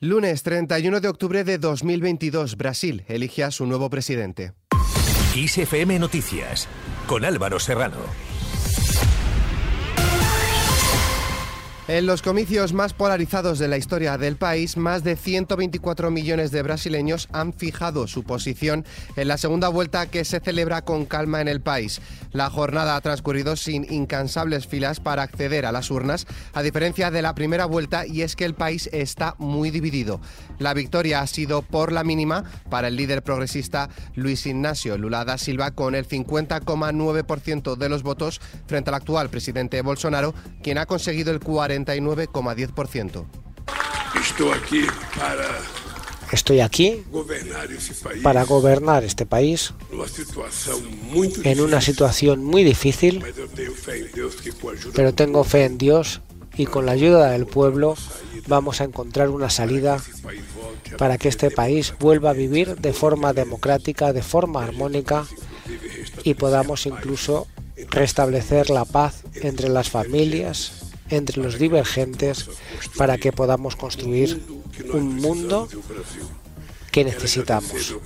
Lunes 31 de octubre de 2022, Brasil elige a su nuevo presidente. Noticias, con Álvaro Serrano. En los comicios más polarizados de la historia del país, más de 124 millones de brasileños han fijado su posición en la segunda vuelta que se celebra con calma en el país. La jornada ha transcurrido sin incansables filas para acceder a las urnas, a diferencia de la primera vuelta, y es que el país está muy dividido. La victoria ha sido por la mínima para el líder progresista Luis Ignacio Lula da Silva con el 50,9% de los votos frente al actual presidente Bolsonaro, quien ha conseguido el 40 49,10%. Estoy aquí para Estoy aquí para gobernar este país en una situación muy difícil, pero tengo fe en Dios y con la ayuda del pueblo vamos a encontrar una salida para que este país vuelva a vivir de forma democrática, de forma armónica y podamos incluso restablecer la paz entre las familias, entre los divergentes para que podamos construir un mundo que necesitamos.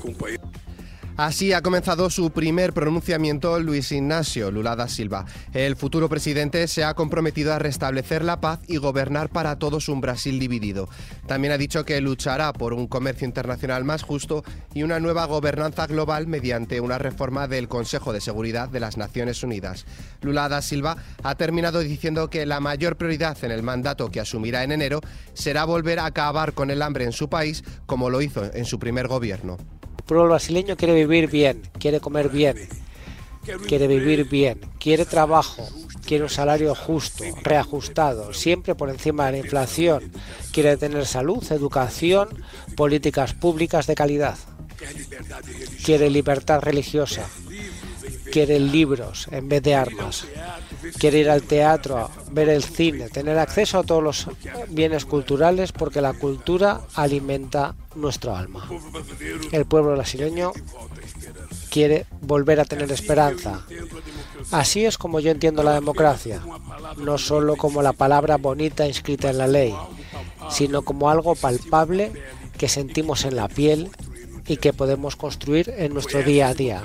Así ha comenzado su primer pronunciamiento Luis Ignacio Lula da Silva. El futuro presidente se ha comprometido a restablecer la paz y gobernar para todos un Brasil dividido. También ha dicho que luchará por un comercio internacional más justo y una nueva gobernanza global mediante una reforma del Consejo de Seguridad de las Naciones Unidas. Lula da Silva ha terminado diciendo que la mayor prioridad en el mandato que asumirá en enero será volver a acabar con el hambre en su país como lo hizo en su primer gobierno pueblo brasileño quiere vivir bien, quiere comer bien, quiere vivir bien, quiere trabajo, quiere un salario justo, reajustado, siempre por encima de la inflación, quiere tener salud, educación, políticas públicas de calidad, quiere libertad religiosa, quiere libros en vez de armas, quiere ir al teatro, ver el cine, tener acceso a todos los bienes culturales porque la cultura alimenta nuestro alma. El pueblo brasileño quiere volver a tener esperanza. Así es como yo entiendo la democracia, no solo como la palabra bonita inscrita en la ley, sino como algo palpable que sentimos en la piel y que podemos construir en nuestro día a día.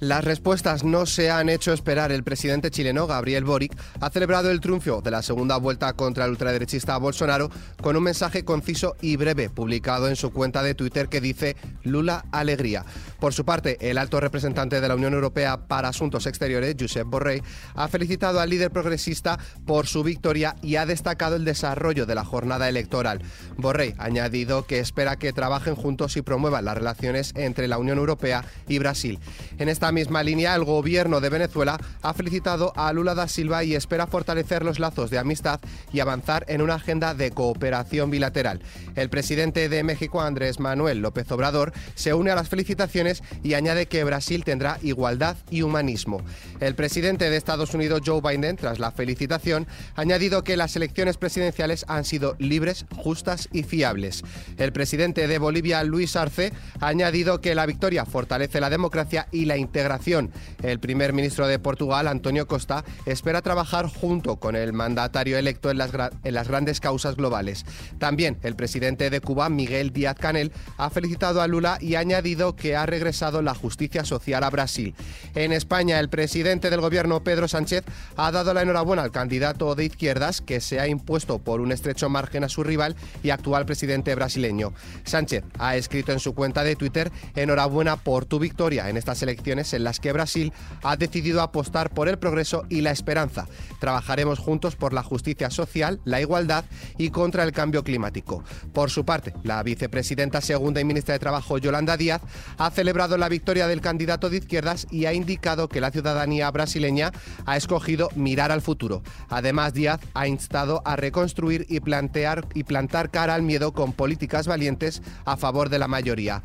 Las respuestas no se han hecho esperar. El presidente chileno, Gabriel Boric, ha celebrado el triunfo de la segunda vuelta contra el ultraderechista Bolsonaro con un mensaje conciso y breve publicado en su cuenta de Twitter que dice Lula Alegría. Por su parte, el alto representante de la Unión Europea para Asuntos Exteriores, Josep Borrell, ha felicitado al líder progresista por su victoria y ha destacado el desarrollo de la jornada electoral. Borrell ha añadido que espera que trabajen juntos y promuevan las relaciones entre la Unión Europea y Brasil. En esta misma línea, el gobierno de Venezuela ha felicitado a Lula da Silva y espera fortalecer los lazos de amistad y avanzar en una agenda de cooperación bilateral. El presidente de México, Andrés Manuel López Obrador, se une a las felicitaciones y añade que Brasil tendrá igualdad y humanismo. El presidente de Estados Unidos, Joe Biden, tras la felicitación, ha añadido que las elecciones presidenciales han sido libres, justas y fiables. El presidente de Bolivia, Luis Arce, ha añadido que la victoria fortalece la democracia y la integración integración. El primer ministro de Portugal, Antonio Costa, espera trabajar junto con el mandatario electo en las, en las grandes causas globales. También el presidente de Cuba, Miguel Díaz Canel, ha felicitado a Lula y ha añadido que ha regresado la justicia social a Brasil. En España, el presidente del gobierno, Pedro Sánchez, ha dado la enhorabuena al candidato de izquierdas que se ha impuesto por un estrecho margen a su rival y actual presidente brasileño. Sánchez ha escrito en su cuenta de Twitter, enhorabuena por tu victoria en estas elecciones en las que Brasil ha decidido apostar por el progreso y la esperanza. Trabajaremos juntos por la justicia social, la igualdad y contra el cambio climático. Por su parte, la vicepresidenta segunda y ministra de Trabajo, Yolanda Díaz, ha celebrado la victoria del candidato de izquierdas y ha indicado que la ciudadanía brasileña ha escogido mirar al futuro. Además, Díaz ha instado a reconstruir y plantear y plantar cara al miedo con políticas valientes a favor de la mayoría.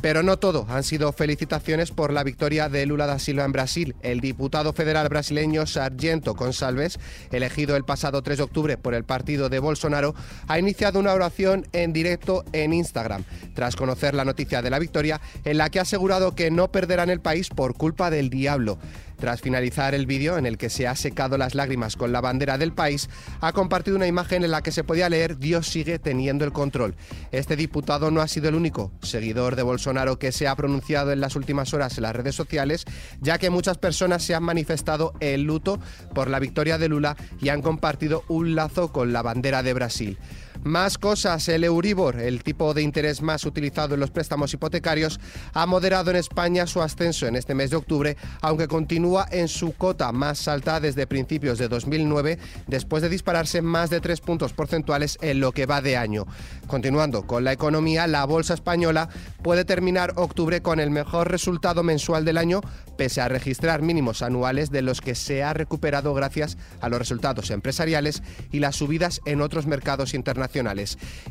Pero no todo han sido felicitaciones por la victoria de Lula da Silva en Brasil. El diputado federal brasileño Sargento Gonçalves, elegido el pasado 3 de octubre por el partido de Bolsonaro, ha iniciado una oración en directo en Instagram, tras conocer la noticia de la victoria, en la que ha asegurado que no perderán el país por culpa del diablo. Tras finalizar el vídeo en el que se ha secado las lágrimas con la bandera del país, ha compartido una imagen en la que se podía leer Dios sigue teniendo el control. Este diputado no ha sido el único seguidor de Bolsonaro que se ha pronunciado en las últimas horas en las redes sociales, ya que muchas personas se han manifestado en luto por la victoria de Lula y han compartido un lazo con la bandera de Brasil. Más cosas, el Euribor, el tipo de interés más utilizado en los préstamos hipotecarios, ha moderado en España su ascenso en este mes de octubre, aunque continúa en su cota más alta desde principios de 2009, después de dispararse más de tres puntos porcentuales en lo que va de año. Continuando con la economía, la bolsa española puede terminar octubre con el mejor resultado mensual del año, pese a registrar mínimos anuales de los que se ha recuperado gracias a los resultados empresariales y las subidas en otros mercados internacionales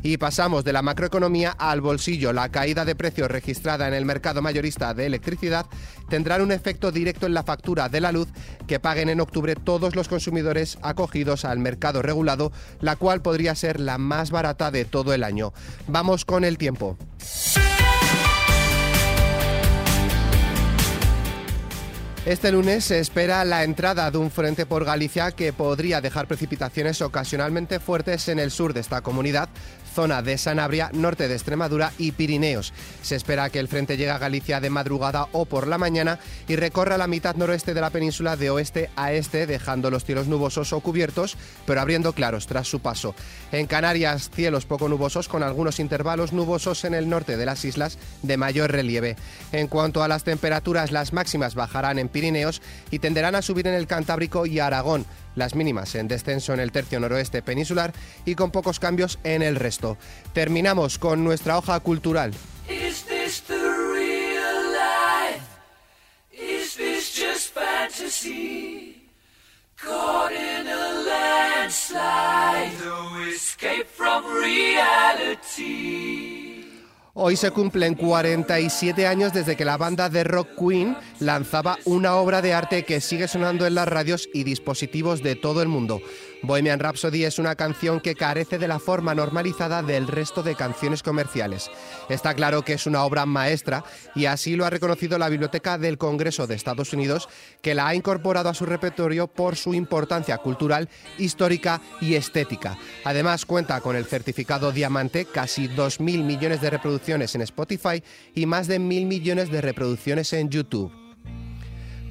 y pasamos de la macroeconomía al bolsillo. La caída de precios registrada en el mercado mayorista de electricidad tendrá un efecto directo en la factura de la luz que paguen en octubre todos los consumidores acogidos al mercado regulado, la cual podría ser la más barata de todo el año. Vamos con el tiempo. Este lunes se espera la entrada de un frente por Galicia que podría dejar precipitaciones ocasionalmente fuertes en el sur de esta comunidad, zona de Sanabria, norte de Extremadura y Pirineos. Se espera que el frente llegue a Galicia de madrugada o por la mañana y recorra la mitad noroeste de la península de oeste a este, dejando los cielos nubosos o cubiertos, pero abriendo claros tras su paso. En Canarias, cielos poco nubosos con algunos intervalos nubosos en el norte de las islas de mayor relieve. En cuanto a las temperaturas, las máximas bajarán en Pirineos y tenderán a subir en el Cantábrico y Aragón las mínimas en descenso en el tercio noroeste peninsular y con pocos cambios en el resto. Terminamos con nuestra hoja cultural. Hoy se cumplen 47 años desde que la banda de rock Queen lanzaba una obra de arte que sigue sonando en las radios y dispositivos de todo el mundo. Bohemian Rhapsody es una canción que carece de la forma normalizada del resto de canciones comerciales. Está claro que es una obra maestra y así lo ha reconocido la Biblioteca del Congreso de Estados Unidos, que la ha incorporado a su repertorio por su importancia cultural, histórica y estética. Además cuenta con el certificado diamante, casi 2.000 millones de reproducciones en Spotify y más de 1.000 millones de reproducciones en YouTube.